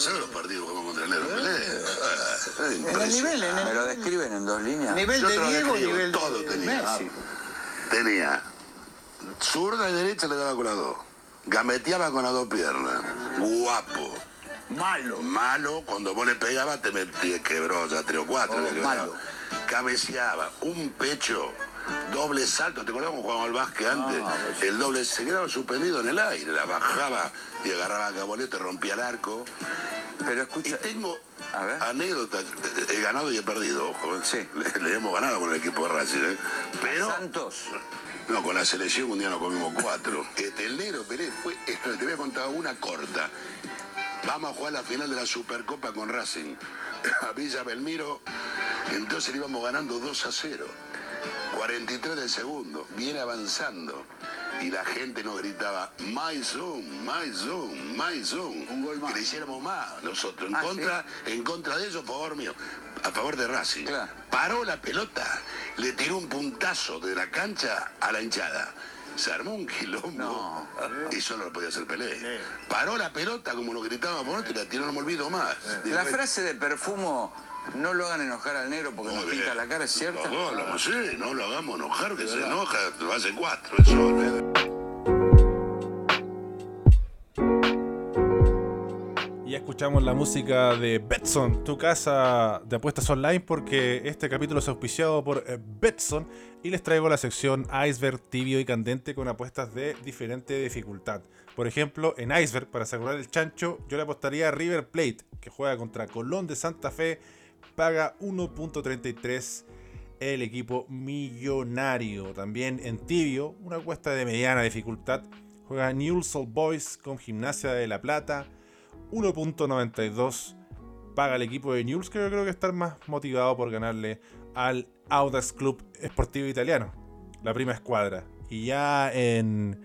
¿sabes los partidos que jugamos contra el negro Pelé? Ah, En el nivel, en ¿Me lo describen en dos líneas? nivel Yo de Diego, nivel todo de tenía. Messi. Tenía zurda y derecha le daba con las dos. Gameteaba con las dos piernas. Guapo. Malo. Malo, cuando vos le pegabas te metía, quebró ya tres o cuatro. Oh, malo. Cabeceaba, un pecho, doble salto. ¿Te acordás jugábamos al básquet antes? el doble se quedaba suspendido en el aire, la bajaba y agarraba a cabolete, rompía el arco. Pero Y escucha, tengo A ver. anécdotas, he ganado y he perdido, ojo. ¿eh? Sí. Le, le hemos ganado con el equipo de Racing, ¿eh? Pero. Santos. No, con la selección un día nos comimos cuatro. Este, el negro Pérez fue. Esto, te voy a contar una corta. Vamos a jugar la final de la Supercopa con Racing. A Villa Belmiro. Entonces le íbamos ganando 2 a 0. 43 del segundo. Viene avanzando. Y la gente nos gritaba, My Zoom, My Zoom, My Zoom. Un gol más. Que le hiciéramos más nosotros. En, Ah, contra, en contra de ellos, a favor mío. A favor de Racing. Claro. Paró la pelota, le tiró un puntazo de la cancha a la hinchada. Se armó un quilombo. No. Y solo lo podía hacer Pelé. Paró la pelota, como lo gritaba por otro, y la tiró, no me olvido más. La frase de perfumo, no lo hagan enojar al negro porque nos Muy pinta bien. la cara, ¿es cierta? No, no, sí, no lo hagamos enojar, que se enoja, lo hace cuatro, eso. ¿eh? Y ya escuchamos la música de Betson, tu casa de apuestas online, porque este capítulo es auspiciado por eh, Betson y les traigo la sección Iceberg tibio y candente con apuestas de diferente dificultad. Por ejemplo, en Iceberg, para asegurar el chancho, yo le apostaría a River Plate, que juega contra Colón de Santa Fe, paga 1.33 el equipo millonario. También en tibio, una apuesta de mediana dificultad, juega Newell's Old Boys con Gimnasia de La Plata, 1.92 paga el equipo de Newell's, que yo creo que estar más motivado por ganarle al Audax Club Esportivo Italiano, la prima escuadra. Y ya en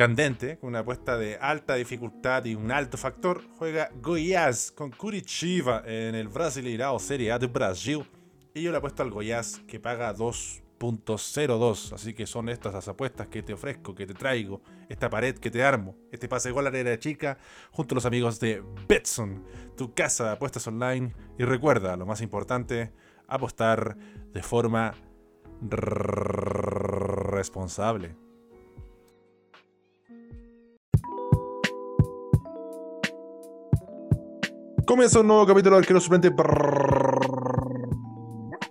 candente, con una apuesta de alta dificultad y un alto factor, juega Goiás con Curitiba en el Brasileirao Serie A de Brasil. Y yo le apuesto al Goiás que paga 2.02. Así que son estas las apuestas que te ofrezco, que te traigo, esta pared que te armo, este pase gol a la chica, junto a los amigos de Betson, tu casa de apuestas online. Y recuerda, lo más importante, apostar de forma responsable. Comienza un nuevo capítulo del Arquero Suplente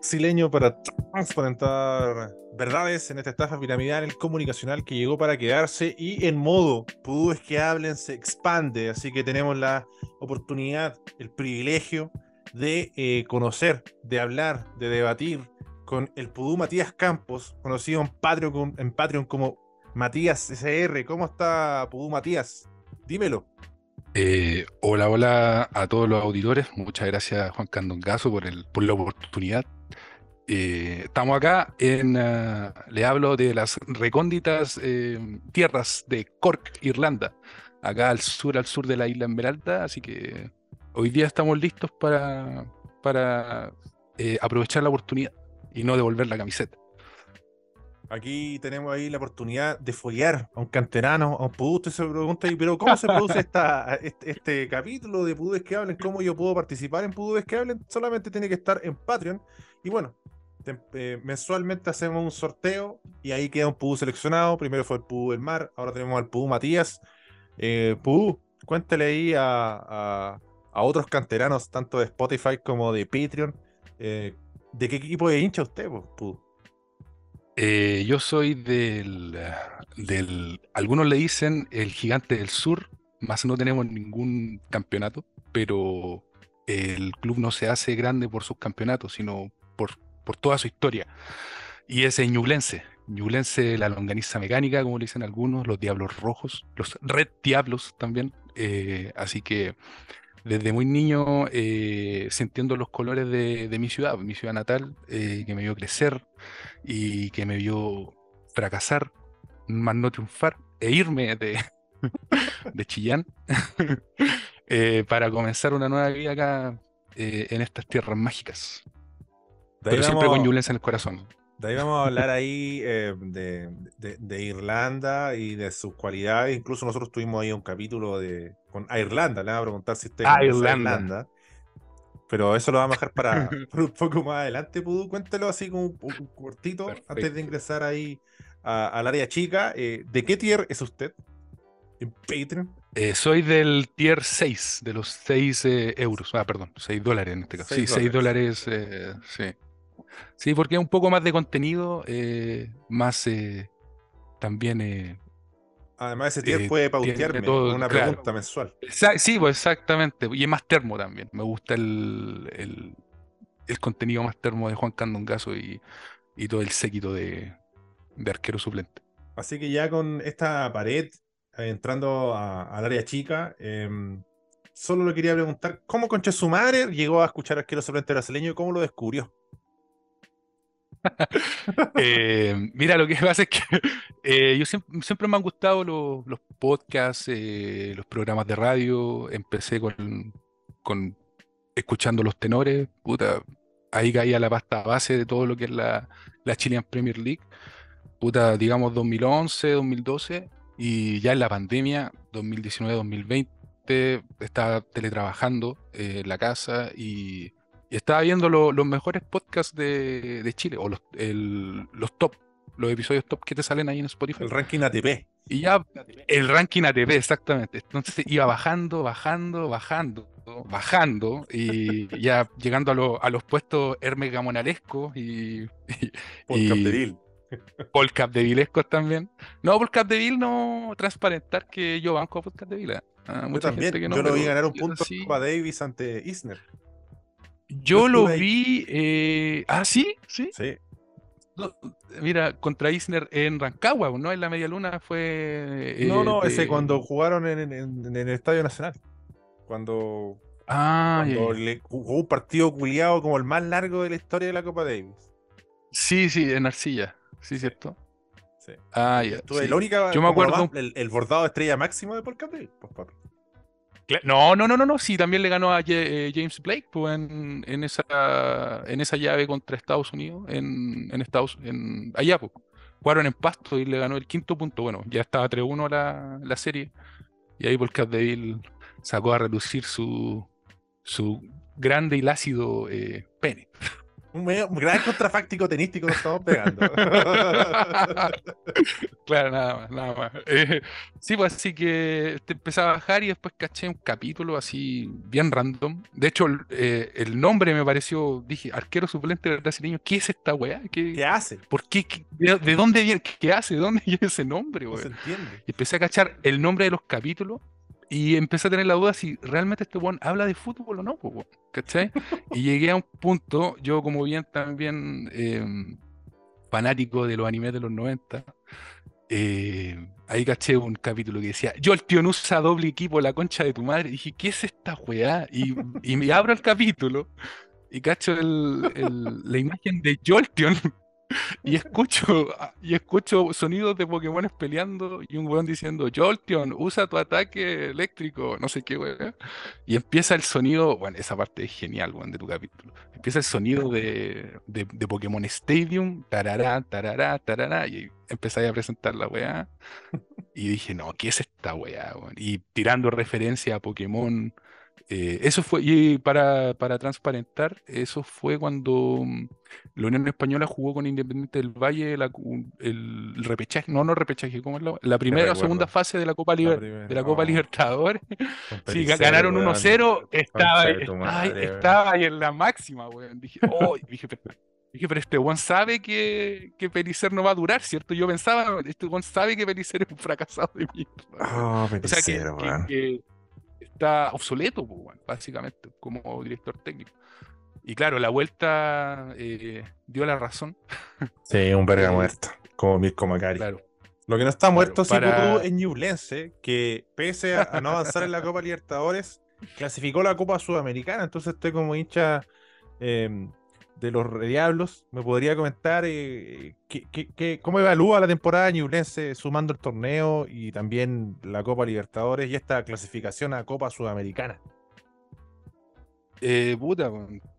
brasileño para transparentar verdades en esta estafa piramidal comunicacional que llegó para quedarse y en modo Pudúes que hablen se expande, así que tenemos la oportunidad, el privilegio de conocer, de hablar, de debatir con el Pudú Matías Campos, conocido en Patreon, en Patreon como Matías SR. ¿Cómo está Pudú Matías? Dímelo. Eh, hola, hola a todos los auditores. Muchas gracias, Juan Candongazo, por, por la oportunidad. Eh, estamos acá en. ah, le hablo de las recónditas eh, tierras de Cork, Irlanda, acá al sur, al sur de la isla Esmeralda. Así que hoy día estamos listos para, aprovechar la oportunidad y no devolver la camiseta. Aquí tenemos ahí la oportunidad de follar a un canterano, a un pudú. Usted se pregunta, "Y, pero ¿cómo se produce esta, este, este capítulo de Pudúes que hablen? ¿Cómo yo puedo participar en Pudúes que hablen? Solamente tiene que estar en Patreon. Y bueno, te- eh, mensualmente hacemos un sorteo y ahí queda un Pudú seleccionado. Primero fue el Pudú del Mar, ahora tenemos al Pudú Matías. Eh, Pudú, cuéntale ahí a, a- a otros canteranos, tanto de Spotify como de Patreon, eh, ¿de qué equipo de hincha usted, Pudú? Eh, yo soy del, algunos le dicen el gigante del sur, más no tenemos ningún campeonato, pero el club no se hace grande por sus campeonatos, sino por, por toda su historia. Y es el Ñublense, Ñublense, la longaniza mecánica, como le dicen algunos, los Diablos Rojos, los Red Diablos también. eh, así que desde muy niño eh, sintiendo los colores de, de mi ciudad, mi ciudad natal, eh, que me vio crecer y que me vio fracasar, más no triunfar, e irme de, de Chillán eh, para comenzar una nueva vida acá en estas tierras mágicas. Pero siempre con Ñublense en el corazón. De ahí vamos a hablar ahí eh, de, de- de Irlanda y de sus cualidades. Incluso nosotros tuvimos ahí un capítulo de con a Irlanda. Le vamos a preguntar si usted Ah, a Irlanda. Irlanda. Pero eso lo vamos a dejar para, para un poco más adelante. Pudu, cuéntelo así como un, un cortito antes de ingresar ahí al área chica. Eh, ¿De qué tier es usted? En Patreon. Eh, soy del tier 6, de los 6 eh, euros. Ah, perdón, 6 dólares en este caso. Sí, 6 dólares. sí. Sí, porque es un poco más de contenido, eh, más eh, también. eh, Además, ese tier Eh, puede pautearme todo, con una claro. pregunta mensual. sí, pues exactamente. Y es más termo también. Me gusta el, el, el contenido más termo de Juan Candongazo y, y todo el séquito de, de arquero suplente. Así que ya con esta pared, entrando al área chica, em, solo le quería preguntar, ¿cómo concha su madre llegó a escuchar arquero suplente brasileño y cómo lo descubrió? Eh, mira, lo que pasa es que eh, yo siempre, me han gustado los, podcasts, eh, los programas de radio. Empecé con, con escuchando los tenores. Ahí caía la pasta base de todo lo que es la, la Chilean Premier League. Puta, digamos 2011, 2012. Y ya en la pandemia, 2019, 2020, estaba teletrabajando en la casa y, y estaba viendo lo- los mejores podcasts de, de Chile, o los, el- los top, los episodios top que te salen ahí en Spotify. El ranking ATP. Y ya el ranking ATP, exactamente. Entonces iba bajando, bajando, bajando, bajando, y ya llegando a, lo- a los puestos Hermes Gamonalescos y, y, Capdeville. Paul Capdevilescos también. No, Paul Capdeville no transparentar que yo banco a Paul Capdeville. Ah, Yo también. gente que no, yo lo vi ganar un punto sí. Copa Davis ante Isner. Yo lo vi. eh, Ah, sí, sí. Sí. No, mira, contra Isner en Rancagua, ¿no? En la media luna fue. No, eh, no, ese de- cuando jugaron en, en- en- en el Estadio Nacional. Cuando, Ah, cuando le jugó un partido culiado como el más largo de la historia de la Copa Davis. Sí, sí, en Arcilla. Sí, cierto. Sí. Ah, ya. Sí. La única, Yo me acuerdo- más- el, el bordado de estrella máximo de Paul Capdeville. Pues, papi. No, no, no, no, no. Sí, también le ganó a eh, James Blake pues, en, esa, en esa llave contra Estados Unidos, en, en Estados, en allá, pues. Jugaron en Pasto y le ganó el quinto punto. Bueno, ya estaba 3-1 la, la serie. Y ahí Paul Capdeville sacó a relucir su, su grande y lácido eh, pene. Un, gran contrafáctico tenístico nos estamos pegando. Claro, nada más, nada más. Eh, sí, pues así que te empecé a bajar y después caché un capítulo así bien random. De hecho, el, eh, el nombre me pareció, dije, arquero suplente brasileño, ¿qué es esta weá? ¿Qué, ¿Qué hace? ¿Por qué? ¿Qué- de, de dónde viene? ¿Qué, hace? ¿De dónde viene ese nombre, No se entiende. Y empecé a cachar el nombre de los capítulos y empecé a tener la duda si realmente este weón habla de fútbol o no, pues, weón, ¿cachai? Y llegué a un punto, yo como bien también eh, fanático de los animes de los 90, eh, ahí caché un capítulo que decía, yo usa doble equipo, la concha de tu madre. Y dije, ¿qué es esta weá? Y, y me abro el capítulo y cacho la imagen de Jolteon y escucho, y escucho sonidos de Pokémon peleando y un weón diciendo, Jolteon, usa tu ataque eléctrico, no sé qué weón. Y empieza el sonido, bueno, esa parte es genial, weón, de tu capítulo. Empieza el sonido de, de, Pokémon Stadium, tarará, tarará, tarará, y empezáis a presentar la weá. Y dije, no, ¿qué es esta weá? weón? Y tirando referencia a Pokémon. Eh, eso fue, y para, para transparentar, eso fue cuando mm, la Unión Española jugó con Independiente del Valle la el, el repechaje, no, no repechaje, ¿cómo es la, la primera o segunda fase de la Copa, Liber- de la Copa oh. Libertadores. Sí, ganaron weón. 1-0, estaba, estaba, ahí- estaba en la máxima, weón. Dije, oh, dije, pero, dije, pero este Juan sabe que, que Pelicer no va a durar, ¿cierto? Yo pensaba, este Juan sabe que Pelicer es un fracasado de mierda. Ah, O sea, que, Pericero, que- weón. que está obsoleto, pues, básicamente, como director técnico. Y claro, la vuelta eh, dio la razón, Sí, un verga eh, muerto. Como Mirko Macari. claro. Lo que no está muerto, sí, para- es Ñublense, que pese a, a no avanzar en la Copa Libertadores, clasificó la Copa Sudamericana. Entonces estoy como hincha eh, de los Diablos. ¿Me podría comentar eh, qué- qué- qué- cómo evalúa la temporada Ñublense sumando el torneo y también la Copa Libertadores y esta clasificación a Copa Sudamericana? Eh, puta,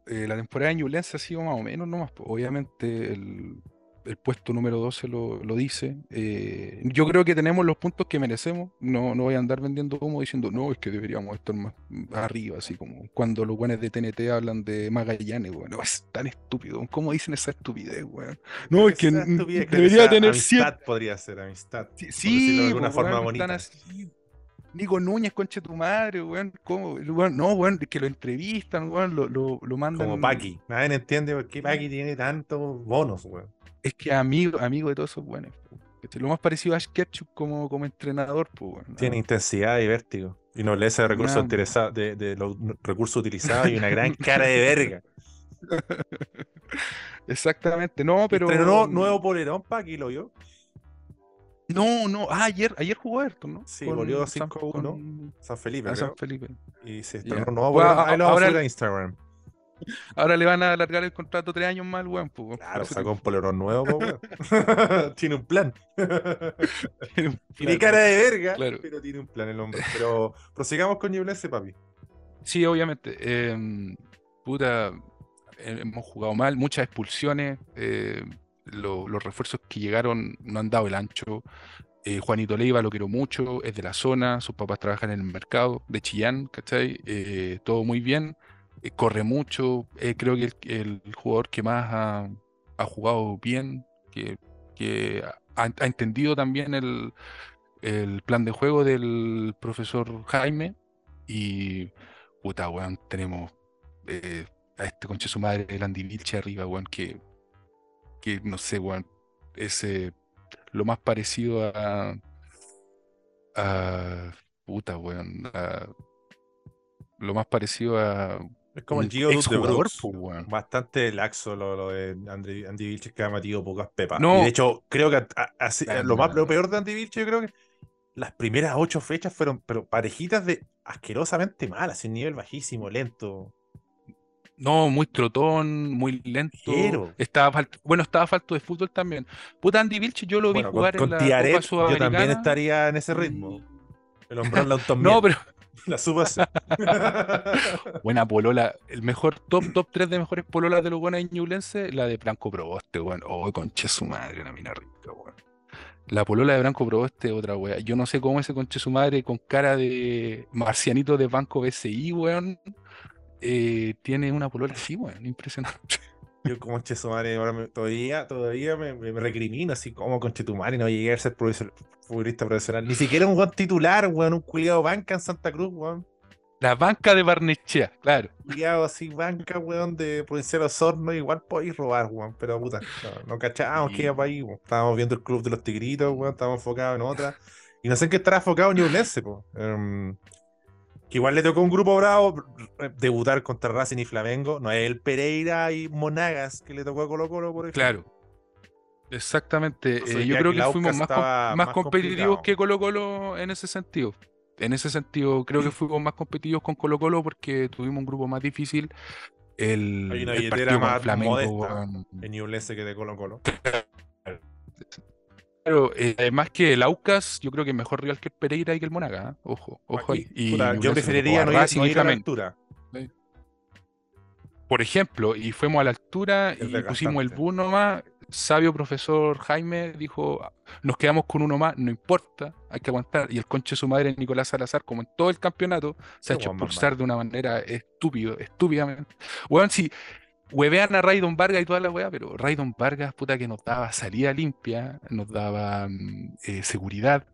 eh, la temporada de Ñublense ha sido más o menos nomás. Obviamente el, el puesto número 12 lo, lo dice. Eh, yo creo que tenemos los puntos que merecemos. No, no voy a andar vendiendo humo diciendo, no, es que deberíamos estar más arriba, así como cuando los buenos de TNT hablan de Magallanes, bueno, es tan estúpido. ¿Cómo dicen esa estupidez, weón? No, es que debería tener amistad 100. podría ser amistad. Sí, por sí, de alguna pues, forma bonita. así. Nico Núñez, conche tu madre, weón. ¿Cómo? Weón- no, weón, que lo entrevistan, weón, lo, lo, lo mandan. Como Paki. Nadie entiende por qué Paki tiene tantos bonos, weón. Es que amigo, amigo de todos esos buenos. Lo más parecido a Ash Ketchum como, como entrenador, pues, weón. Tiene intensidad y vértigo. Y nobleza de recursos interesados, de, de los recursos utilizados y una gran cara de verga. Exactamente, no, pero. Estrenó nuevo polerón, Paki, lo vio. No, no, ah, ayer, ayer jugó Ayrton, ¿no? Sí, Con San- 5-1. con- San Felipe, a San. Felipe. Y se estrenó un nuevo Bueno, a ahora- subir a Instagram. Ahora le van a alargar el contrato tres años más al weón, pues. por Claro, sacó un polerón nuevo, weón. Tiene un plan. tiene- Tiene Claro. cara de verga, Claro. pero tiene un plan el hombre. Pero prosigamos con Ñublense, papi. Sí, obviamente. em, puta, eh, hemos jugado mal, muchas expulsiones. eh, lo- los refuerzos que llegaron no han dado el ancho. eh, Juanito Leiva lo quiero mucho, es de la zona, sus papás trabajan en el mercado de Chillán, ¿cachai? Eh, todo muy bien, eh, corre mucho, creo que el, jugador que más ha, jugado bien, que, ha, entendido también el, plan de juego del profesor Jaime. Y puta, weón, tenemos a este conche su madre, el Andy Vilche arriba, weón, que, que no sé, weón, es eh, lo más parecido a, a puta, weón, a- lo más parecido a Es como el Gio de Brooks. weón. Bastante laxo lo, lo de Andy, Andy Vilches que ha metido pocas pepas. No. Y de hecho, creo que a- a- así- lo, más, no. lo peor de Andy Vilches, yo creo que las primeras ocho fechas fueron pero parejitas de asquerosamente malas, un nivel bajísimo, lento. No, muy trotón, muy lento. Ligero. Estaba falto, bueno, estaba falto de fútbol también. Puta Andy Vilche, yo lo vi Bueno, con, jugar con en la Tiaret Copa yo también estaría en ese ritmo. El hombrón la No, pero la hacer. buena polola. El mejor top, top 3 de mejores pololas de los buenos ñublense, la de Branco Proboste, weón. Oh, conche su madre, la mina rica, weón. La polola de Branco Proboste, otra weá. Yo no sé cómo ese conche su madre con cara de marcianito de Banco BCI, weón. Eh, tiene una polola así, weón. Impresionante. Yo como Chetumare ahora me- todavía, todavía me, me- me recrimino así como con Chetumare no llegué a ser profesor- futbolista profesional. Ni siquiera un buen titular, weón, un culiado banca en Santa Cruz, weón. La banca de Barnechea, claro. Culiado así, banca, weón, de Provincial Osorno, igual podéis robar, weón. Pero puta, no, no cachábamos que iba para ahí, weón. Estábamos viendo el club de los tigritos, weón, estábamos enfocados en otra. Y no sé en qué estará enfocado Ñublense, po. Que igual le tocó un grupo bravo debutar contra Racing y Flamengo. No es el Pereira y Monagas que le tocó a Colo Colo, por ejemplo. Claro. Exactamente. Entonces, eh, yo creo que que fuimos más, com- más más competitivos que Colo Colo en ese sentido. En ese sentido, creo que fuimos más competitivos con Colo Colo porque tuvimos un grupo más difícil. El, Hay una el billetera más Flamengo, modesta. en que de Colo Colo. Claro, eh, además que el Aucas, yo creo que es mejor rival que el Pereira y que el Monaga. ¿eh? Ojo, ojo ahí. Y, Y puta, yo preferiría no ir, no ir a la altura. Por ejemplo, y fuimos a la altura Es y pusimos el bus nomás. Sabio profesor Jaime dijo, nos quedamos con uno más, no importa, hay que aguantar. Y el conche de su madre, Nicolás Salazar, como en todo el campeonato, se ha hecho expulsar de una manera estúpido, estúpidamente. Weón, si huevean a Raydon Vargas y toda la weá, pero Raydon Vargas, puta, que nos daba salida limpia, nos daba mm, eh, seguridad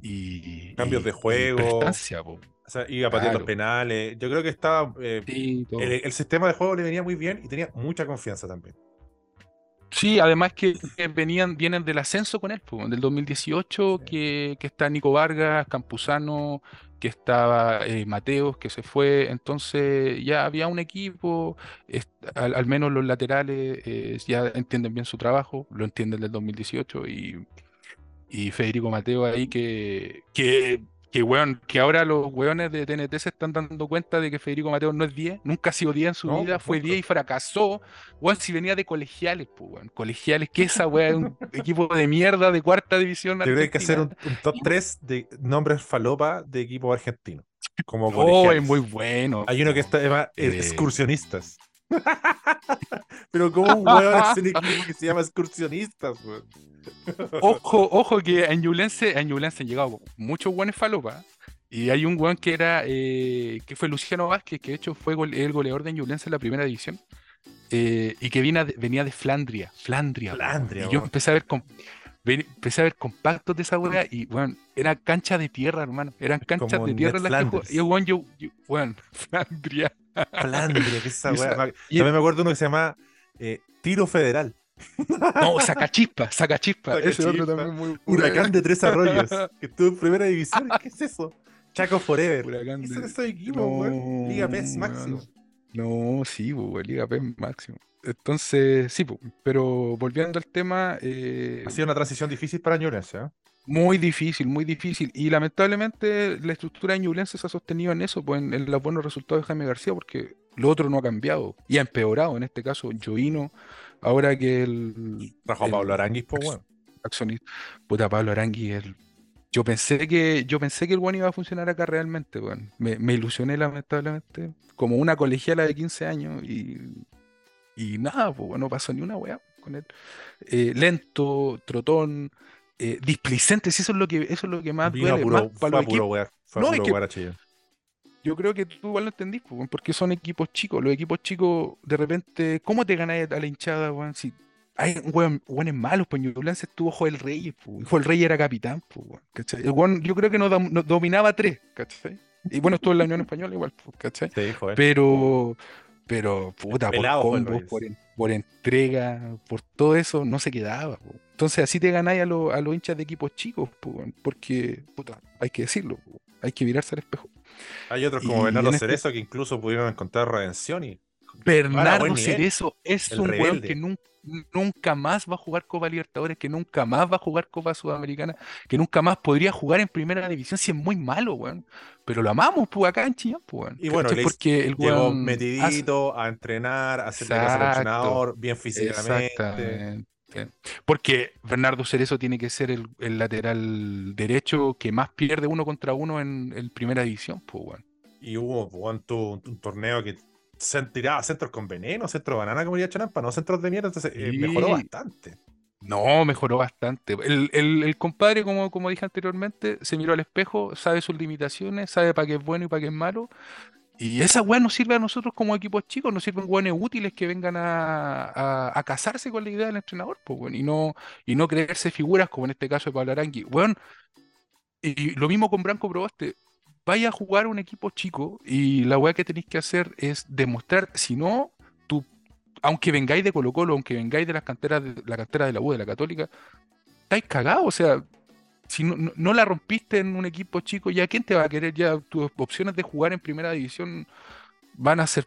y Cambios y- de y juego. prestancia, po. O sea, iba los Claro. penales. Yo creo que estaba. eh, Sí, el, el sistema de juego le venía muy bien y tenía mucha confianza también. Sí, además que que venían, vienen del ascenso con él, po, del 2018, Sí. que, que está Nico Vargas, Campuzano, que estaba eh, Mateos, que se fue, entonces ya había un equipo, al menos los laterales eh, ya entienden bien su trabajo, lo entienden del 2018, y, y Federico Mateo ahí que, que, que, weón, que ahora los weones de TNT se están dando cuenta de que Federico Mateo no es 10, nunca ha sido 10 en su No, vida, fue nunca. 10 y fracasó. Weón, si venía de colegiales, pues, weón. Colegiales, que esa weá es un equipo de mierda de cuarta división creo que hacer un, top 3 de nombres falopa de equipos argentinos. Como Oh, es muy bueno. Hay uno que está además Eh, excursionistas. Pero como un weón un equipo que se llama excursionistas, weón. Ojo, ojo que a Ñublense, Ñublense han llegado muchos buenos falopas. Y hay un weón que era, eh, que fue Luciano Vázquez, que de hecho fue el goleador de Ñublense en la primera división. eh, y que viene de- venía de Flandria. Flandria. Flandria, Y yo empecé a ver com- ven- empecé a ver compactos de esa weá y weón, era cancha de tierra, hermano. Eran canchas como de tierra Ned las que jugaba- Flanders. Y weón, yo, yo- weón, Flandria. Flandria, que es esa Y weá. y- También me acuerdo uno que se llama eh, Tiro Federal. No, sacachispa, sacachispa. Ese otro Sacachispa. también muy Huracán de Tres Arroyos. Que estuvo en primera división. ¿Qué es eso? Chaco Forever. Huracán ¿Qué de- son esos equipos, weón? Liga PES máximo. No, sí, weón, Liga PES máximo. Entonces, sí, pero volviendo al tema, eh, Ha sido una transición difícil para Ñublense, ¿eh? muy difícil, muy difícil. Y lamentablemente la estructura de Ñublense se ha sostenido en eso, pues en, en los buenos resultados de Jaime García, porque lo otro no ha cambiado y ha empeorado. En este caso, Joino, ahora que el, Trajo a Pablo Aranguis, pues, weón. accionista, puta Pablo Arangui, el- yo pensé que yo pensé que el bueno iba a funcionar acá realmente. Me, me ilusioné lamentablemente, como una colegiala de 15 años y, y nada, pues no pasó ni una weá con él. Eh, lento, trotón, eh, displicente, sí, eso es lo que eso es lo que más Vino a duele, puro, más para puro a No, puro es que-. Yo creo que tú igual lo entendís, pues, porque son equipos chicos. Los equipos chicos, de repente, ¿cómo te ganáis a la hinchada, weón? Si hay weón, weones malos, pues Ñublense estuvo Joel Reyes, pues. Joel Reyes era capitán, pues, weón, ¿cachai? El weón, yo creo que no, dom- no dominaba tres, ¿cachai? Y bueno, estuvo en la Unión Española igual, pues, ¿cachai? Sí, joder. Pero, pero, puta, por Pelado combos, por, en- por entrega, por todo eso, no se quedaba, po. Entonces así te ganáis a, los- a los hinchas de equipos chicos, po, porque, puta, hay que decirlo, po, hay que mirarse al espejo. Hay otros como Bernardo este- Cerezo que incluso pudieron encontrar redención y Bernardo. Cerezo es El un weón que nun- nunca más va a jugar Copa Libertadores, que nunca más va a jugar Copa Sudamericana, que nunca más podría jugar en primera división si es muy malo, weón. Pero lo amamos, pues, acá en Chillán, pues, weón. Y bueno, porque el llegó weón hace- metidito a entrenar, a ser seleccionador, bien físicamente. Exactamente. Porque Bernardo Cerezo tiene que ser el, el lateral derecho que más pierde uno contra uno en, en primera división, pues, weón. Y hubo weón, un, un torneo que tiraba centros con veneno, centros de banana, como diría Chanampa, no centros de mierda, entonces eh, mejoró bastante. No, mejoró bastante. El, el- el compadre, como, como dije anteriormente, se miró al espejo, sabe sus limitaciones, sabe para qué es bueno y para qué es malo. Y esa weá nos sirve a nosotros como equipos chicos, nos sirven weones útiles que vengan a, a, a casarse con la idea del entrenador, pues, y no, y no creerse figuras como en este caso de Pablo Arangui. Weón, y lo mismo con Branco Proboste. Vaya a jugar un equipo chico y la weá que tenéis que hacer es demostrar, si no, tú, aunque vengáis de Colo Colo, aunque vengáis de las canteras de la cantera de la U, de la Católica, estáis cagados, o sea, si no, no- no la rompiste en un equipo chico, ya quién te va a querer, ya tus opciones de jugar en primera división van a ser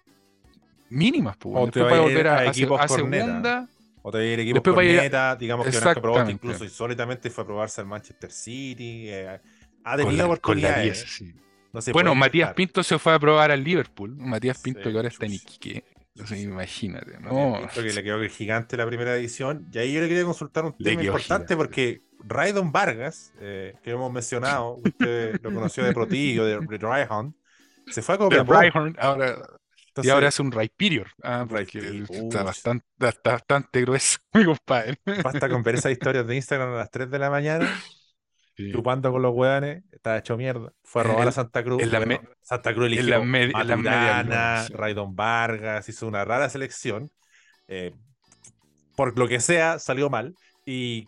mínimas, pues, O Después va a para volver a, a a segunda, O te va a ir equipos con neta, digamos que Proboste Exactamente. incluso insólitamente fue a probarse al Manchester City. eh, ha tenido oportunidades. 10, sí. No se Bueno, Matías. Pinto se fue a probar al Liverpool. Matías Pinto Sí, que ahora está en. Iquique. Entonces, imagínate, Matías ¿no? Pinto, que le quedó el gigante la primera edición. Y ahí yo le quería consultar un tema importante gigante. porque Raidon Vargas, eh, que hemos mencionado, usted lo conoció de Protillo, de, de Dryhound, se fue a Copiapó. Ahora, y ahora hace un Ray Period. Ah, Period, está bastante, está bastante grueso, mi compadre. basta con ver esas historias de Instagram a las 3 de la mañana, Sí. chupando con los hueones, estaba hecho mierda. Fue a robar En- a Santa Cruz. en la bueno, me- Santa Cruz eligió la med- en la media sí. Raidon Vargas, hizo una rara selección. eh, por lo que sea, salió mal. ¿Y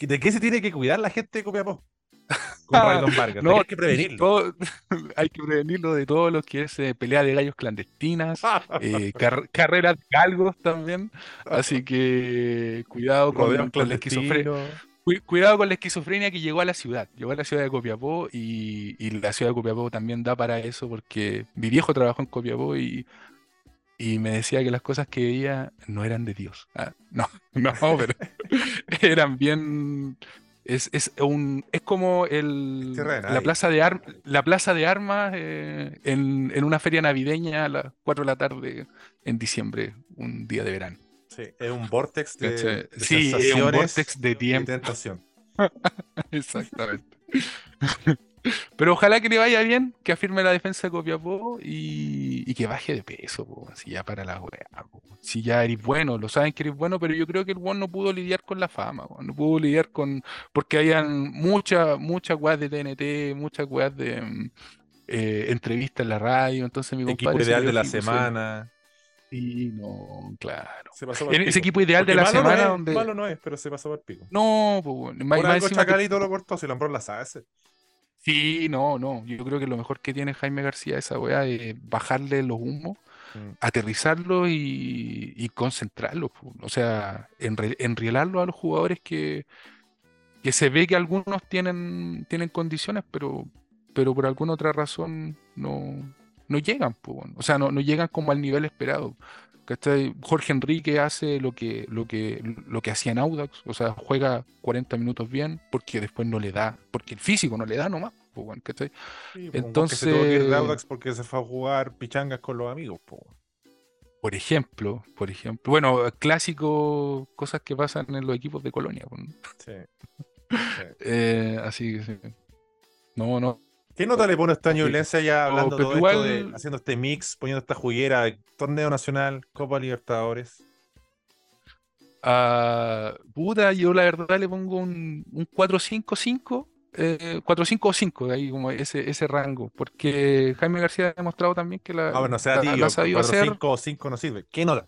de qué se tiene que cuidar la gente de Copiapó? Con Raidon Vargas. No, hay que prevenirlo. todo- hay que prevenirlo de todo lo que es eh, pelea de gallos clandestinas, eh, car- carreras de galgos también. Así que cuidado con, con la esquizofrenia. Cuidado con la esquizofrenia que llegó a la ciudad. Llegó a la ciudad de Copiapó y, y la ciudad de Copiapó también da para eso porque mi viejo trabajó en Copiapó y, y me decía que las cosas que veía no eran de Dios. Ah, no, no, pero eran bien. Es, es, un, es como el, la, plaza de arm- la plaza de armas eh, en, en una feria navideña a las 4 de la tarde en diciembre, un día de verano. Sí, es un vortex de, Sí, es un vortex de tiempo. tentación. Exactamente. Pero ojalá que le vaya bien, que afirme la defensa de Copiapó y, y que baje de peso, po, si ya para la weá. Si ya eres bueno, lo saben que eres bueno, pero yo creo que el weón no pudo lidiar con la fama, no pudo lidiar con. Porque hayan muchas, muchas weas de TNT, muchas weas de mm, eh, entrevistas en la radio. Entonces mi Equipo compadre se ideal de la semana. Sí, no, claro. Se pasó ese equipo ideal de la malo no semana es, donde. Malo no es, pero se pasó por pico. No, pues, Por algo Chacalito lo cortó, si Lambrón la sabe hacer. Sí, no, no. Yo creo que lo mejor que tiene Jaime García esa weá es bajarle los humos, Mm. aterrizarlo y, y concentrarlo. pu. O sea, enre- enrielarlo a los jugadores que, que se ve que algunos tienen, tienen condiciones, pero, pero por alguna otra razón no, no llegan, pu, weón. O sea, no, no llegan como al nivel esperado. ¿cachai? Jorge Enrique hace lo que, lo que, lo que hacía en Audax, o sea, juega 40 minutos bien porque después no le da, porque el físico no le da nomás, pu, weón, ¿cachai? Sí, pues, que se tuvo que ir de Entonces- Audax porque se fue a jugar pichangas con los amigos. po. Por ejemplo, por ejemplo, bueno, clásico, cosas que pasan en los equipos de Colonia. pues, ¿no? Sí. Sí. Eh, así que sí. No, no. ¿Qué nota le pone año Sí. Violencia ya hablando pero todo esto de- haciendo este mix, poniendo esta juguera de torneo nacional, Copa Libertadores? Ah, puta, yo la verdad le pongo un, un 4-5-5, eh, 4-5 o 5, de ahí como ese, ese rango, porque Jaime García ha demostrado también que la, Ah, bueno, o sea, tío, la ha sabido 4, hacer. 5 o 5 no sirve. ¿Qué nota?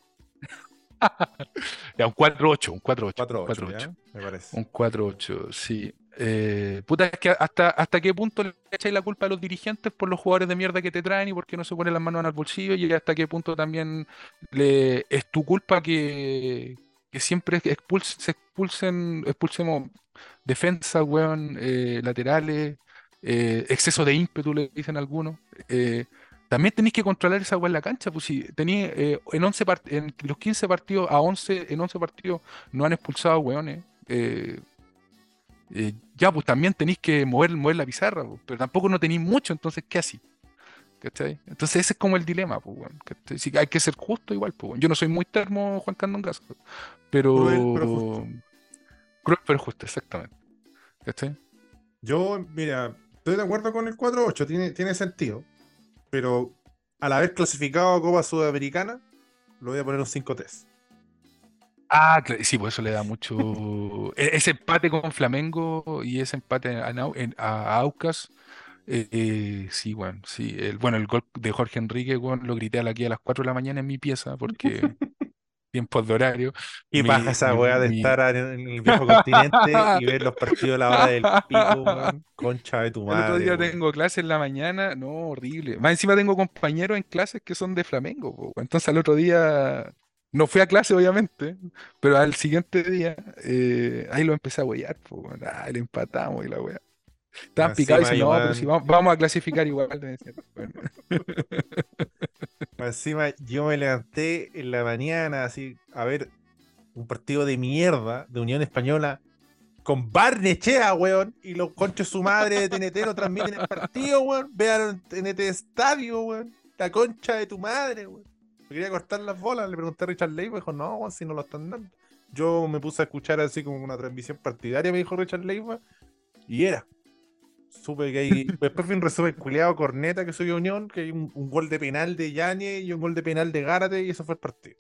Ya, un 4-8, un 4-8, 4 un 8, 4-8. me parece. Un 4-8, sí. Eh, puta, es que hasta, hasta qué punto le echáis la culpa a los dirigentes por los jugadores de mierda que te traen y por qué no se ponen las manos en el bolsillo y hasta qué punto también es tu culpa que, que siempre expulse- se expulsen, expulsemos defensas, weón, eh, laterales, eh, exceso de ímpetu, le dicen algunos. también tenéis que controlar esa weá en la cancha, pues si tenéis en 11 part- en los 15 partidos, a 11, en 11 partidos no han expulsado weones. Eh, ya, pues también tenéis que mover, mover la pizarra, pues, pero tampoco no tenéis mucho, entonces, ¿qué así? ¿Cachai? Entonces ese es como el dilema, pues. Sí, hay que ser justo igual, pues. Yo no soy muy termo Juan Candongazo, pero... Cruel, pero justo. Cruel, pero justo, exactamente. ¿Cachai? Yo, mira, estoy de acuerdo con el 4-8, tiene, tiene sentido. Pero al haber clasificado a Copa Sudamericana, lo voy a poner un 5-3. Ah, cla- sí, pues eso le da mucho... e- Ese empate con Flamengo y ese empate a, en- a Aucas, eh, eh, sí, bueno, sí. El, bueno, el gol de Jorge Enrique, weón, lo grité aquí a las 4 de la mañana en mi pieza porque tiempos de horario. Y Mi- baja esa weá de mi- estar en, el viejo continente y ver los partidos a la hora del pico. Concha de tu El otro madre. día tengo clase en la mañana, no, horrible. Más encima tengo compañeros en clases que son de Flamengo, po, entonces al otro día no fui a clase, obviamente, pero al siguiente día eh, ahí lo empecé a huear, po, ah, le empatamos y la wea. Estaban Encima picados y dicen, no, pero si vamos, vamos a clasificar igual. decían. Bueno, Encima yo me levanté en la mañana así a ver un partido de mierda de Unión Española con Barnechea, weón, y los conchos su madre de TNT no transmiten el partido, weón. Vean TNT Estadio, weón. La concha de tu madre, weón. Me quería cortar las bolas, le pregunté a Richard Leiva, dijo, no, weón, si no lo están dando. Yo me puse a escuchar así como una transmisión partidaria, me dijo Richard Leiva, y era. Supe que hay. Después fue un resumen culiado corneta que subió Unión, que hay un, un gol de penal de Yañez y un gol de penal de Gárate, y eso fue el partido.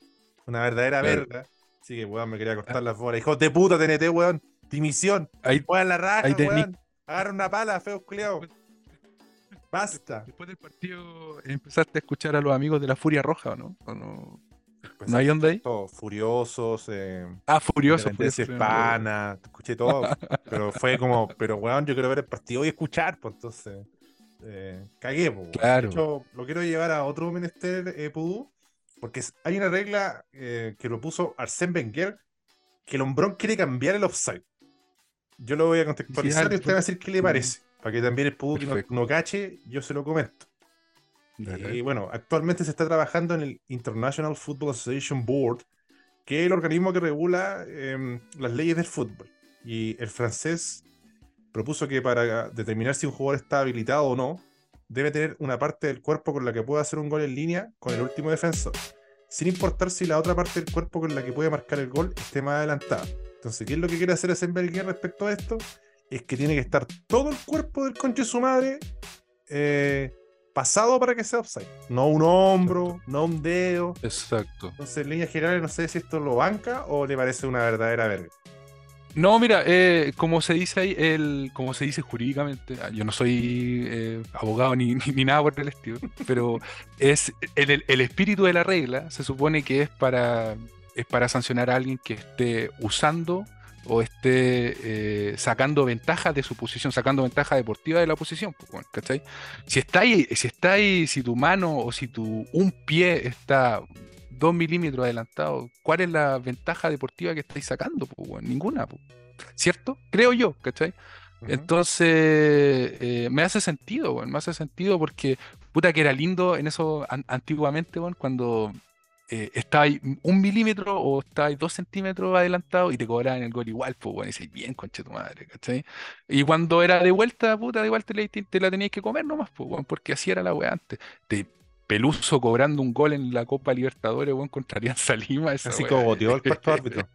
Una verdadera verga. Así que, weón, me quería cortar las bolas. Hijos de puta, TNT, weón. Dimisión. ahí, Juegan la raja, Ahí weón. Agarra una pala, feos culiados. Basta. después del partido empezaste a escuchar a los amigos de la Furia Roja, ¿o no? ¿O no? Pues, ¿No hay onda ahí? Todos furiosos, eh, Ah, Furioso. Independencia Furioso, hispana, escuché todo. pero fue como, pero weón, yo quiero ver el partido y escuchar, pues entonces. Eh, cagué, pues. Claro. De hecho, lo quiero llevar a otro menester eh, Pudú, porque hay una regla eh, que lo puso Arsène Wenger, que el hombrón quiere cambiar el offside. Yo lo voy a contextualizar Sí, y usted va a decir qué le parece. Para que también el que no, no cache, yo se lo comento. Y bueno, actualmente se está trabajando en el International Football Association Board, que es el organismo que regula em, las leyes del fútbol. Y el francés propuso que para determinar si un jugador está habilitado o no, debe tener una parte del cuerpo con la que pueda hacer un gol en línea con el último defensor, sin importar si la otra parte del cuerpo con la que puede marcar el gol esté más adelantada. Entonces, ¿qué es lo que quiere hacer Eisenberg respecto a esto? Es que tiene que estar todo el cuerpo del conche de su madre eh, pasado para que sea offside. No un hombro, no un dedo. Exacto. Entonces, en líneas generales, no sé si esto lo banca o le parece una verdadera verga. No, mira, eh, como se dice ahí, el, como se dice jurídicamente, ah, yo no soy eh, abogado ni, ni- ni nada por el estilo, pero es el, el- el espíritu de la regla se supone que es para, es para sancionar a alguien que esté usando o esté eh, sacando ventaja de su posición, sacando ventaja deportiva de la posición, pues, bueno, ¿cachai? Si está ahí, si está ahí, si tu mano o si tu un pie está dos milímetros adelantado, ¿cuál es la ventaja deportiva que estáis sacando? Pues, ninguna, pues. ¿cierto? Creo yo, ¿cachai? Entonces, eh, me hace sentido, me hace sentido porque, puta, que era lindo en eso an- antiguamente, cuando eh, estabais un milímetro o estabais dos centímetros adelantado y te cobraban el gol igual, pues, weón, y decís, bien, conche tu madre, ¿cachai? Y cuando era de vuelta, puta, de igual te la, te la tenías que comer nomás, pues, weón, porque así era la weá antes. Te, Peluso cobrando un gol en la Copa Libertadores, weón, contra Alianza Lima. Esa Así como boteó el cuarto árbitro.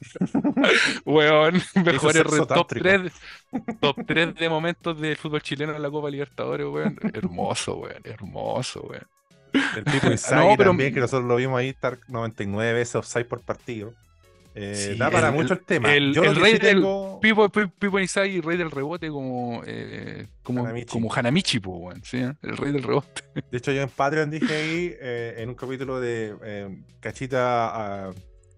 Weón, mejores top tántrico. 3, top 3 de momentos del fútbol chileno en la Copa Libertadores, weón. Hermoso, weón, hermoso, weón. El tipo Inzaghi No, pero- también, que nosotros lo vimos ahí estar 99 veces offside por partido. Eh, Sí, da para el- mucho el tema. el- Yo rey sí del Pipo, Pipo, Pipo Inzaghi, rey del rebote como, eh, como, Hanamichi. como Hanamichi, po, ¿sí? eh? El rey del rebote. De hecho, yo en Patreon dije ahí, eh, en un capítulo de eh, cachita ah,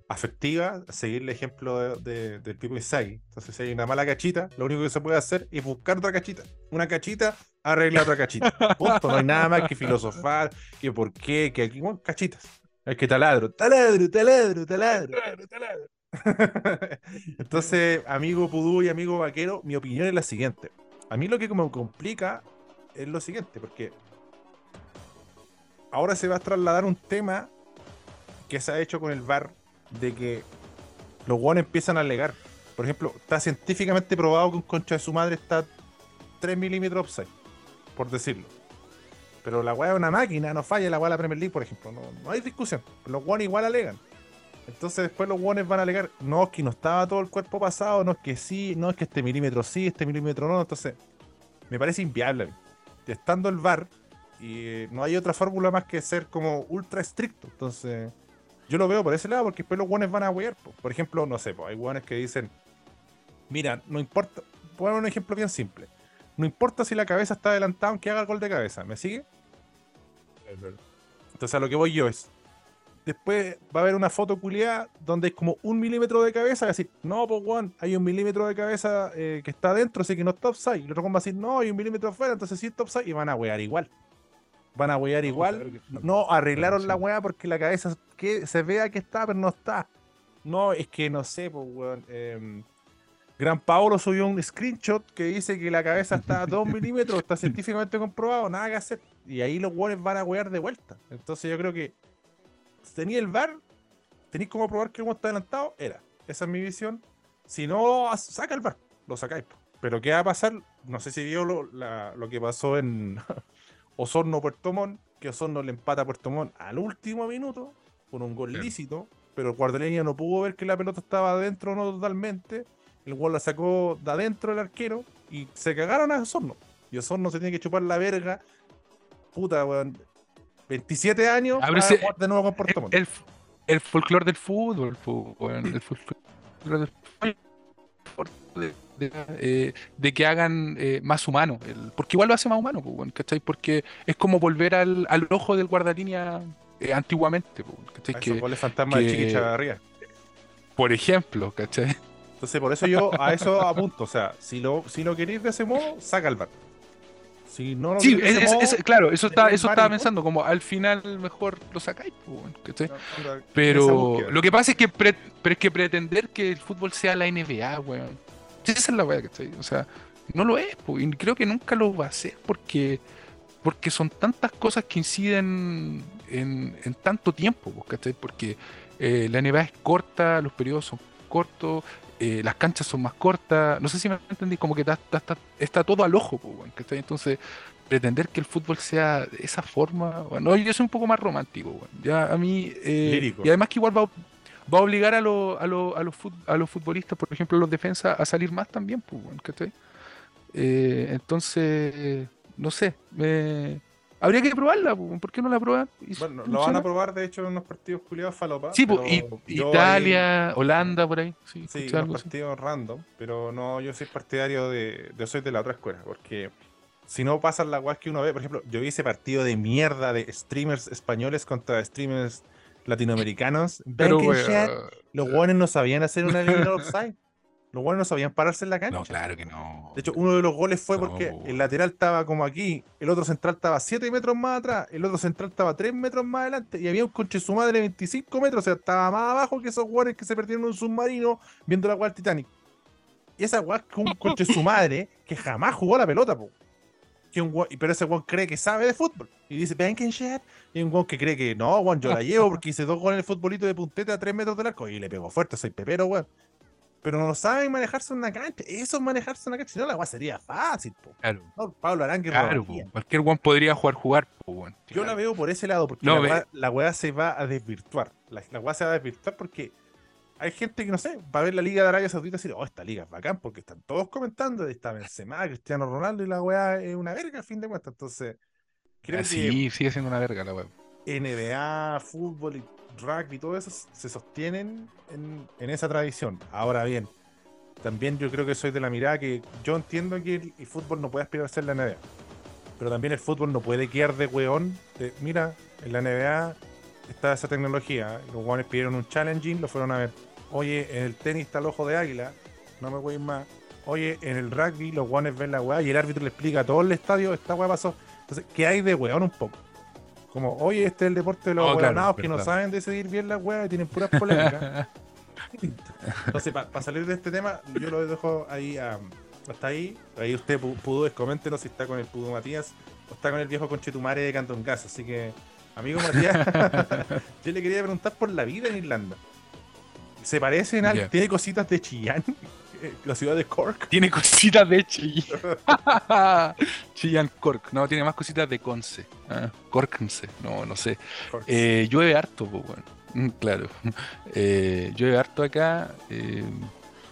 afectiva, seguir el ejemplo de, de- del Pipo Inzaghi. Entonces, si hay una mala cachita, lo único que se puede hacer es buscar otra cachita. Una cachita arregla otra cachita. Punto. No hay nada más que filosofar, que por qué, que aquí, bueno, cachitas. Es que taladro, taladro, taladro, taladro. Entonces, amigo Pudú y amigo Vaquero, mi opinión es la siguiente. A mí lo que me complica es lo siguiente, porque ahora se va a trasladar un tema que se ha hecho con el VAR de que los guanes empiezan a alegar. Por ejemplo, está científicamente probado que un concha de su madre está 3 milímetros offside, por decirlo. Pero la weá es una máquina, no falla la weá de la Premier League, por ejemplo. No, no hay discusión. Los guanes igual alegan. Entonces después los guanes van a alegar, no, es que no estaba todo el cuerpo pasado, no es que sí, no es que este milímetro sí, este milímetro no. Entonces, me parece inviable. Estando el VAR, y eh, no hay otra fórmula más que ser como ultra estricto. Entonces, yo lo veo por ese lado, porque después los guanes van a wear. po. Por ejemplo, no sé, po, hay guanes que dicen, mira, no importa, ponemos un ejemplo bien simple. No importa si la cabeza está adelantada, aunque haga el gol de cabeza. ¿Me sigue? Entonces a lo que voy yo es, después va a haber una foto culiada donde hay como un milímetro de cabeza y va a decir, no, pues Juan, hay un milímetro de cabeza eh, que está adentro, así que no está offside. Y el otro va a decir, no, hay un milímetro afuera, entonces sí está offside. Y van a wear igual. Van a wear igual. No, arreglaron la weá porque la cabeza que se vea que está, pero no está. No, es que no sé, pues weón. em, Gran Paolo subió un screenshot que dice que la cabeza está a 2 milímetros, está científicamente comprobado, nada que hacer. Y ahí los weones van a wear de vuelta. Entonces yo creo que si tenía el VAR, tenéis como probar que weón está adelantado, era. Esa es mi visión. Si no, saca el VAR, lo sacáis. Pero ¿qué va a pasar? No sé si vio lo, la- lo que pasó en Osorno Puerto Montt, que Osorno le empata a Puerto Montt al último minuto con un gol lícito, pero el guardián no pudo ver que la pelota estaba adentro o no totalmente. El gol la sacó de adentro el arquero y se cagaron a Osorno. Y Osorno se tiene que chupar la verga. Puta, weón. 27 años para jugar de nuevo con Puerto Montt. El, el folclore del fútbol, weón, el folclore del fútbol, de, de- eh, de que hagan eh, más humano, el- porque igual lo hace más humano, ¿cachai? Porque es como volver al, al ojo del guardalínea eh, antiguamente, po, ¿cachai? Que, goles fantasma de que- Chiqui Chavarría. por ejemplo, ¿cachai? Entonces, por eso yo a eso apunto. O sea, si lo, si lo queréis de ese modo, saca el bar. Si no lo Sí, queréis de es- ese es- modo, es- claro, eso, está, eso estaba pensando, como al final mejor lo sacáis, esa Pero lo que pasa es que, pre- pero es que pretender que el fútbol sea la NBA, weón. Esa es la weá, ¿cachai? O sea, no lo es, po, y creo que nunca lo va a hacer porque, porque son tantas cosas que inciden en, en tanto tiempo, po, ¿cachai? Porque eh, la NBA es corta, los periodos son cortos, eh, las canchas son más cortas, no sé si me entendí, como que está, está- está- está todo al ojo. Entonces, pretender que el fútbol sea de esa forma, bueno, yo soy un poco más romántico. Ya a mí, eh, y además que igual va, va a obligar a, los a, los- a, los fut- a los futbolistas, por ejemplo, los defensas, a salir más también, pues, ¿cachai? Eh, entonces, no sé, me- habría que probarla, ¿por qué no la prueban? Bueno, lo van a probar, de hecho, en unos partidos culiados falopa. Sí, pues, pero y- Italia, Holanda, por ahí. Sí, Sí, unos así. partidos random, pero no, yo soy partidario de. Soy de la otra escuela, porque si no pasan las guas que uno ve, por ejemplo, yo vi ese partido de mierda de streamers españoles contra streamers latinoamericanos. Pero, and chat, los guanes no sabían hacer una línea offside. Los guanes no sabían pararse en la cancha. no, claro que no. De hecho, uno de los goles fue No, porque po, el lateral estaba como aquí, el otro central estaba 7 metros más atrás, el otro central estaba 3 metros más adelante y había un conche su madre de 25 metros, o sea, estaba más abajo que esos guanes que se perdieron en un submarino viendo la del Titanic. Y esa weá es un conche su madre que jamás jugó la pelota, po. Que un pero ese weón cree que sabe de fútbol. Y dice, ven que shit. Y un weón que cree que no, weón, yo la llevo porque hice dos goles en el futbolito de punteta a 3 metros del arco. Y le pegó fuerte, soy pepero, weón. Pero no saben manejarse en una cancha. Eso es manejarse en una cancha. Si no, la weá sería fácil, po. Claro, No, Pablo Arangue claro, cualquier one podría jugar, jugar, po. Yo la veo por ese lado, porque No, la, weá, la weá se va a desvirtuar. La, la weá se va a desvirtuar porque hay gente que, no sé, va a ver la Liga de Arabia Saudita y decir, oh, esta liga es bacán, porque están todos comentando, está Benzema, Cristiano Ronaldo, y la weá es una verga, a fin de cuentas. Entonces, creo Ah, que sí, sigue siendo una verga la web. NBA, fútbol y rugby, todo eso se sostienen en, en esa tradición. Ahora bien, también yo creo que soy de la mirada que yo entiendo que el, fútbol no puede aspirar a ser la NBA. Pero también el fútbol no puede quedar de weón. mira, en la NBA está esa tecnología. Los weones pidieron un challenging, lo fueron a ver. Oye, en el tenis está el ojo de águila, no me voy más. Oye, en el rugby los weones ven la weá y el árbitro le explica a todo el estadio, esta weá pasó. Entonces, ¿qué hay de weón un poco? Como, oye, este es el deporte de los Oh, claro, que no saben decidir bien las weas y tienen puras polémicas. Entonces, para salir de este tema, yo lo dejo ahí a- hasta ahí. Ahí usted, pu- Pudo, coméntenos si está con el Pudo Matías o está con el viejo conchetumare de Canton Gas. Así que, amigo Matías, yo le quería preguntar por la vida en Irlanda. ¿Se parece en algo? Ya. ¿Tiene cositas de Chillán? La ciudad de Cork. Tiene cositas de Chillán. Chillán Cork. No, tiene más cositas de Conce. Ah, Corkense. No, no sé. Eh, llueve harto, pues, bueno. Mm, Claro. Eh, llueve harto acá eh,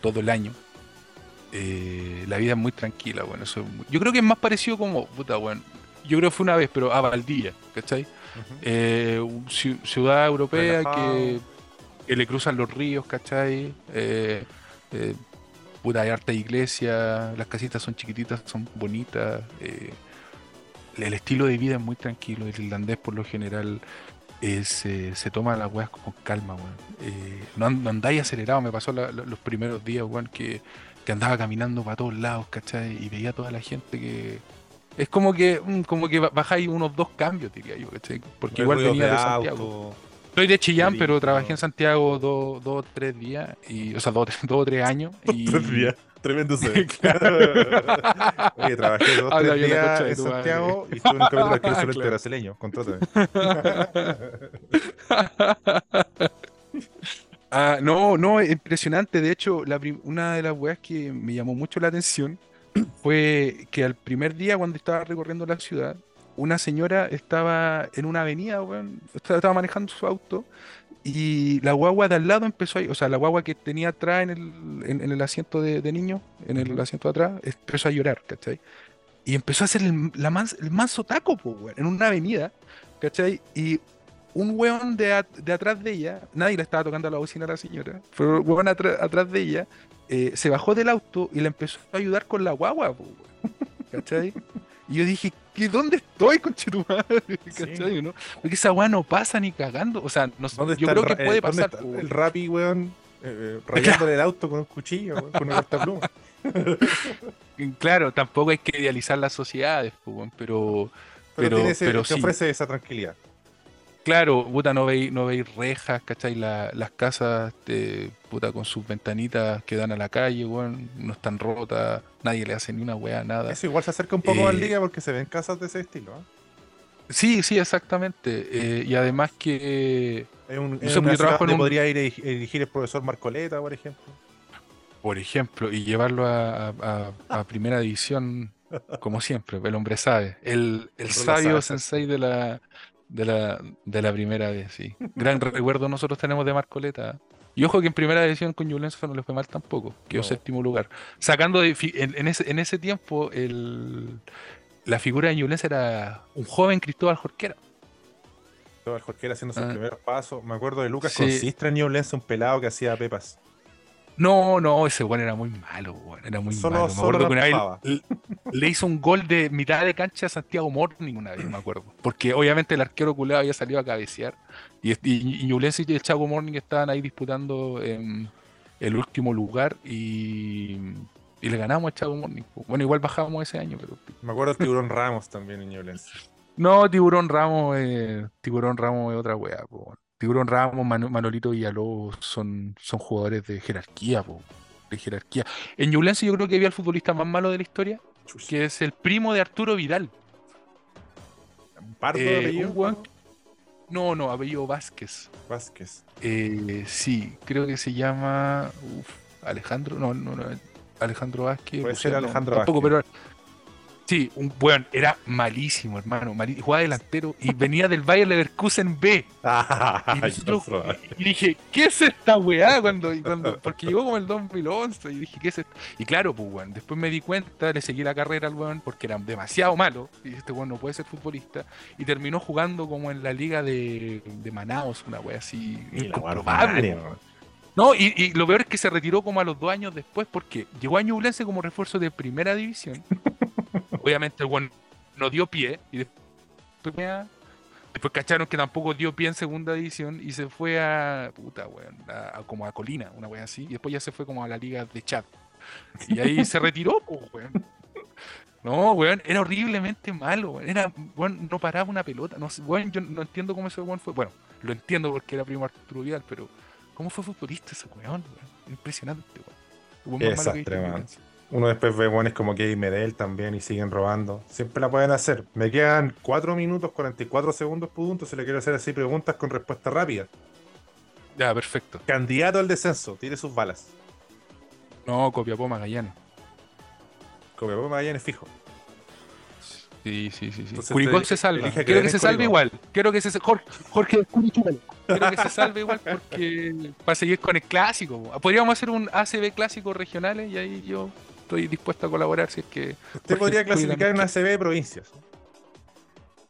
todo el año. La vida es muy tranquila, bueno. Eso es muy- Yo creo que es más parecido como, puta, bueno. Yo creo que fue una vez, pero a Valdivia, ¿cachai? Ciudad europea Relajado. que, que le cruzan los ríos, ¿cachai? Eh, puta, hay harta iglesia, las casitas son chiquititas, son bonitas. eh, el estilo de vida es muy tranquilo. El irlandés, por lo general, es, eh, se toma las weas con calma, weón. Eh, no, no andáis acelerado. Me pasó la- los primeros días, weón, que, que andaba caminando para todos lados, ¿cachai? Y veía a toda la gente que. Es como que, mm, como que ba- bajáis unos dos cambios, diría yo, ¿cachai? Porque igual venía de. Santiago. Soy de Chillán, pero trabajé en Santiago dos o tres días, y, o sea, dos, o tres años. Y, Tres días. Tremendo ser. Claro. Oye, trabajé dos Habla tres días en. Santiago y estuve en un capítulo de ser Claro. brasileño. Contrátame. Ah, no, no, es impresionante. De hecho, la una de las weas que me llamó mucho la atención fue que al primer día, cuando estaba recorriendo la ciudad, una señora estaba en una avenida, weón, estaba, manejando su auto y la guagua de al lado empezó a, o sea, la guagua que tenía atrás en el, en, en el asiento de, de niño, en el asiento de atrás, empezó a llorar, ¿cachai? Y empezó a hacer el, la mans- el manso taco, po, weón, en una avenida, ¿cachai? Y un weón de, at- de atrás de ella, nadie le estaba tocando la bocina a la señora, pero el weón atra- atrás de ella eh, se bajó del auto y le empezó a ayudar con la guagua, po, weón, ¿cachai? Y yo dije, ¿qué, ¿dónde estoy, conchetumadre? ¿Cachai? ¿no? Porque esa weá no pasa ni cagando. O sea, no, sé, ¿Dónde yo está creo el, que puede eh, ¿dónde pasar. está el. Rappi, weón? eh, eh, rayándole el auto con un cuchillo, weón, con una cortapluma. Claro, tampoco hay que idealizar las sociedades, pero, Pero, Pero- tiene ese- pero te sí. ofrece esa tranquilidad. Claro, puta, no veis, no veis rejas, ¿cachai? La- las casas, de, puta, con sus ventanitas que dan a la calle, weón, no están rotas, nadie le hace ni una weá, nada. Eso igual se acerca un poco Eh, más liga porque se ven casas de ese estilo. ¿eh? Sí, sí, exactamente. eh, y además que, Es un, No sé, una yo ciudad trabajo en donde un- podría ir a dirigir- el profesor Marcoleta, por ejemplo. por ejemplo, y llevarlo a, a- a- primera división, como siempre, el hombre sabe. El, el sabio sensei de la, de la, de la primera vez, sí. Gran recuerdo nosotros tenemos de Marcoleta. Y ojo que en primera división con Ñublense no le fue mal tampoco, quedó No. séptimo lugar. Sacando de en, en ese, en ese tiempo el, la figura de Ñublense era un joven Cristóbal Jorquera. El Jorquera haciendo sus Ah. primeros pasos. Me acuerdo de Lucas Sí. Consistra en un pelado que hacía pepas. No, no, ese weón era muy malo, weón, era muy Solo- malo. Me acuerdo que una vez le, le hizo un gol de mitad de cancha a Santiago Morning una vez, me acuerdo. Porque obviamente el arquero culado había salido a cabecear. Y, y, y y el Morning estaban ahí disputando em, el último lugar y, y le ganamos al Chago Morning. Bueno, igual bajábamos ese año, pero. Me acuerdo de Tiburón Ramos también en Ñublense. No, Tiburón Ramos, eh, Tiburón Ramos es otra weá, po, weón. Tiburón Ramos, Mano- Manolito Villalobos son, son jugadores de jerarquía, po, de jerarquía. En Ñublense yo creo que había el futbolista más malo de la historia, que es el primo de Arturo Vidal. Pardo Eh, de apellido. weón- No, no, apellido Vázquez. Vázquez. Eh, sí, creo que se llama uf, Alejandro, no, no, no, Alejandro Vázquez. Puede Luciano, ser Alejandro tampoco, Vázquez. pero sí, un weón, era malísimo, hermano, malí- jugaba delantero y venía del Bayer Leverkusen B. Ah, Y, nosotros- y dije, ¿qué es esta weá? Cuando, y cuando- porque llegó como el 2011 y dije, ¿qué es esto? Y claro, pues weón, después me di cuenta, le seguí la carrera al weón porque era demasiado malo. Y dije, este weón no puede ser futbolista. Y terminó jugando como en la liga de, de Manaus, una weá así. incomprobable, weón. No, y, y lo peor es que se retiró como a los dos años después porque llegó a Ñublense como refuerzo de primera división. Obviamente el weón no dio pie y después, después cacharon que tampoco dio pie en segunda división y se fue a puta weón, a- a- como a Colina, una weá así, y después ya se fue como a la liga de Chad. Y ahí se retiró, pues weón. No, weón, era horriblemente malo, weón. Era, weón, no paraba una pelota. No weón, yo no entiendo cómo ese weón fue. Bueno, lo entiendo porque era primo Arturo Vidal, pero ¿cómo fue futbolista ese weón, weón? Impresionante, weón. Qué desastre, man. Uno después ve buenos como Kevin Medel también y siguen robando. Siempre la pueden hacer. Me quedan 4 minutos 44 segundos puntos. Si le quiero hacer así preguntas con respuesta rápida. Ya, perfecto. Candidato al descenso, tire sus balas. No, Copiapó Magallanes. Copiapó Magallanes fijo. Sí, sí, sí. sí. Entonces Curicó te- se salva. Quiero que se salve igual. Quiero que se Jorge, Jorge. Quiero que se salve igual porque para seguir con el clásico. po. Podríamos hacer un ACB clásico regionales y ahí yo estoy dispuesto a colaborar si es que. Usted podría clasificar en una CB de provincias.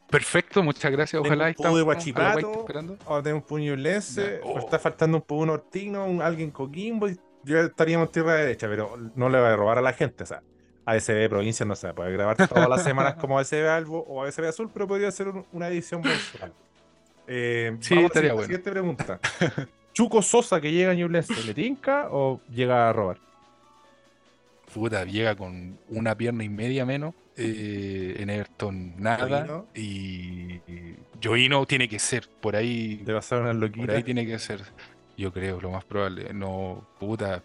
Perfecto, muchas gracias. Ojalá un poco de estamos a la Guachipato. Ahora tenemos un puñulense. Ya, oh. Está faltando un poco un Ortino, un alguien Coquimbo. y Yo estaríamos en tierra derecha, pero no le va a robar a la gente. O sea, ASB de provincias no se puede grabar todas las semanas como ASB Albo o ASB Azul, pero podría ser un- una edición mensual. Eh, Sí, vamos a la bueno. siguiente pregunta. ¿Chuco Sosa que llega a Ñublense, le tinca o llega a robar? Puta, llega con una pierna y media menos. eh, en Everton nada. Joino. Y, Joino tiene que ser. Por ahí Le va a una Por loquita. ahí tiene que ser, yo creo, lo más probable. No, puta.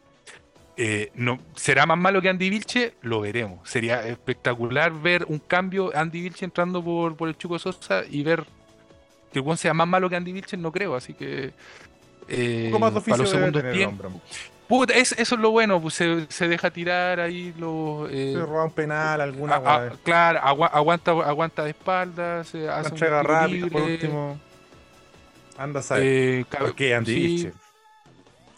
Eh, no, ¿Será más malo que Andy Vilche? Lo veremos. Sería espectacular ver un cambio, Andy Vilche entrando por, por el Chuco Sosa y ver que el sea más malo que Andy Vilche, no creo. Así que. eh, Un poco más de para los segundos tener tiempos. Puta, es- eso es lo bueno, pues se, se deja tirar ahí los. eh, Se roba un penal, alguna a- a- claro, agua- aguanta, aguanta de espaldas, se hace un rápida, por último. Anda a saber. eh, ¿Por qué Andy sí.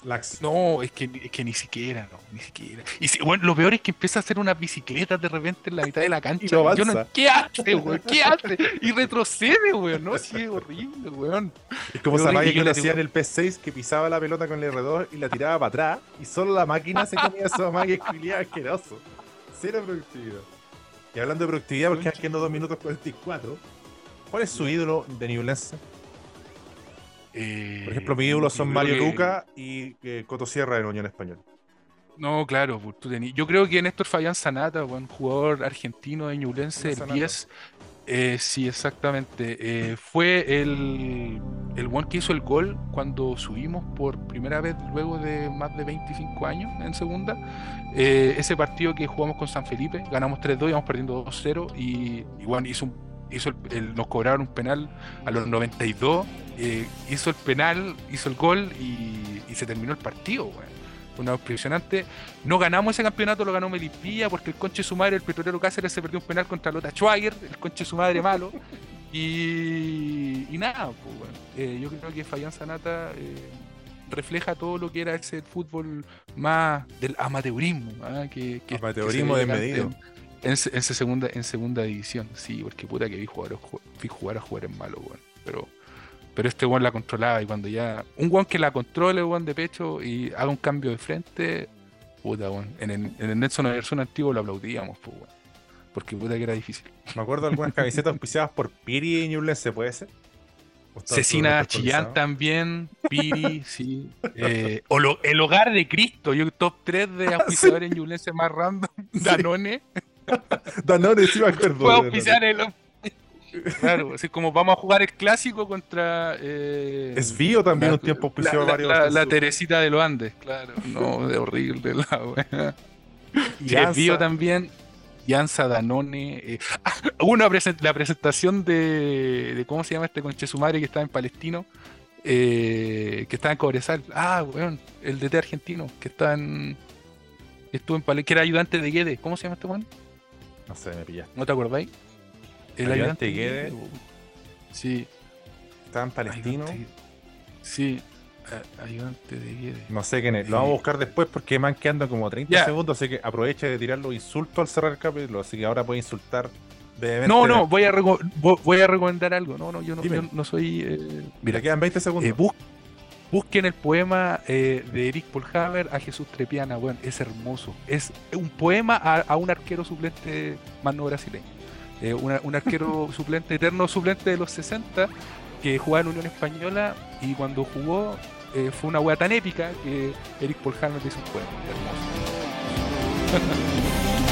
Lax. No, es que, es que ni siquiera, no, ni siquiera. Y si- bueno, lo peor es que empieza a hacer unas bicicletas de repente en la mitad de la cancha. Y no Yo no-. ¿Qué hace, weón? ¿Qué hace? Y retrocede, weón. No, sí, es horrible, weón. Es como esa máquina que le hacía en el P6 que pisaba la pelota con el R2 y la tiraba para atrás y solo la máquina se comía esa máquina asqueroso. Cero productividad. Y hablando de productividad, porque quedan quedando 2 minutos 44, ¿cuál es su ídolo de Ñublense? Eh, Por ejemplo, mi ídolo yo son Mario que- Luca y eh, Coto Sierra la Unión Española. No, claro, pues, tú tení- Yo creo que Néstor Fabián Sanata, buen jugador argentino de Ñublense, el Sanata. 10. eh, sí, exactamente. eh, fue el, el one que hizo el gol cuando subimos por primera vez luego de más de 25 años en segunda. Eh, ese partido que jugamos con San Felipe, ganamos 3-2, íbamos perdiendo 2-0 y, y bueno, hizo un- hizo el- el- nos cobraron un penal a los 92, eh, hizo el penal, hizo el gol y, y se terminó el partido, weón. Fue Una impresionante. No ganamos ese campeonato, lo ganó Melipilla porque el conche su madre, el petrolero Cáceres, se perdió un penal contra Lota Schwager, el conche su madre malo. Y, y nada, pues. Eh, yo creo que Fabián Sanata, eh, refleja todo lo que era ese fútbol más del amateurismo, ¿ah? que, que- Amateurismo que desmedido. En, en en se segunda, en segunda división, sí, porque puta que vi jugar, vi jugar a jugadores malos, weón. Pero, pero este weón la controlaba y cuando ya. Un weón que la controle, weón, de pecho y haga un cambio de frente, puta, weón. En el, en el Nelson Versión antiguo lo aplaudíamos, pues, weón. Porque puta que era difícil. Me acuerdo de algunas camisetas auspiciadas por Piri y Ñublense, ¿puede ser? ¿O está Cecina Chillán también, Piri, sí. Eh, o lo- el hogar de Cristo, yo top 3 de auspiciadores ñublenses más random. Danone Danone, sí me acuerdo. fue de auspiciar el. Claro, así como vamos a jugar el clásico contra. Eh, Es Bio también la- un tiempo la, auspició la- varios. la- Teresita de los Andes, claro. No, de horrible la wea. y es. Bio también. Yanza Danone. eh, ah, hubo una presen- la presentación de, de. ¿Cómo se llama este conche su madre que estaba en Palestino? Eh, que estaba en Cobresal. Ah, weón. El DT argentino. Que está en. que Estuvo en Palestino. Que era ayudante de Guedes. ¿Cómo se llama este weón? No sé, me pillaste. ¿No te acordáis? El Ayudante ayudante de de Guedes. Guedes. Sí. Estaba en Palestino. ayudante- Sí. Ayudante de Guedes. No sé quién es. Lo vamos a buscar después porque man quedando como 30 Ya. segundos. Así que aprovecha de tirar los insultos al cerrar el capítulo. Así que ahora puede insultar brevemente. No, no, voy a, voy a recomendar algo. No, no, yo no, yo no soy. eh, Mira, quedan 20 segundos. eh, busquen el poema eh, de Eric Polhaver a Jesús Trepiana, weón. Es hermoso. Es un poema a, a un arquero suplente más no brasileño. Eh, una- un arquero suplente, eterno suplente de los 60, que jugaba en Unión Española y cuando jugó eh, fue una wea tan épica que Eric Polhaver hizo un poema. Hermoso.